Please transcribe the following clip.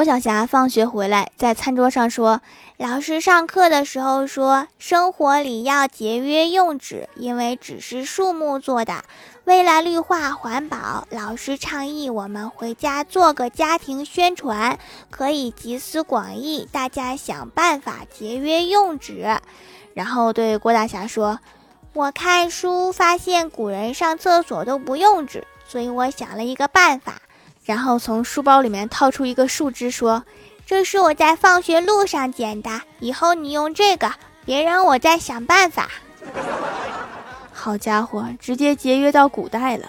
郭晓霞放学回来，在餐桌上说：“老师上课的时候说，生活里要节约用纸，因为纸是树木做的。为了绿化环保，老师倡议我们回家做个家庭宣传，可以集思广益，大家想办法节约用纸。”然后对郭大侠说：“我看书发现古人上厕所都不用纸，所以我想了一个办法。”然后从书包里面掏出一个树枝，说：“这是我在放学路上捡的，以后你用这个，别让我再想办法。”好家伙，直接节约到古代了。